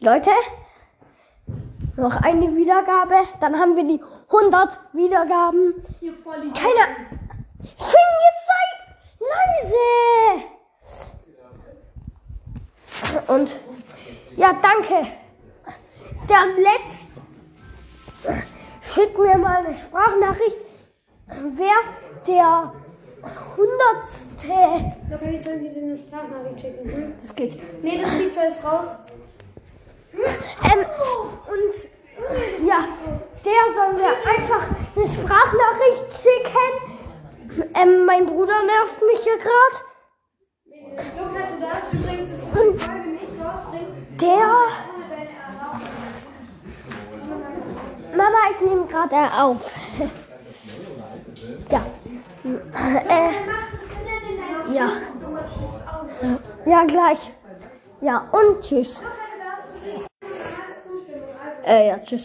Leute, noch eine Wiedergabe. Dann haben wir die 100 Wiedergaben. Hier voll die Keine. Finn, jetzt seid leise. Und ja, danke. Der letzte. Schick mir mal eine Sprachnachricht, wer der hundertste. Okay, jetzt sollen die dir eine Sprachnachricht schicken. Das geht. Nee, das Feature ist raus. Ähm, und ja, der soll mir einfach eine Sprachnachricht schicken. Ähm, mein Bruder nervt mich hier gerade. Du darfst übrigens die Folge nicht rausbringen. Der. Mama, ich nehme gerade auf. Ja. Äh, ja. Ja, gleich. Ja, und tschüss. Äh, ja, tschüss.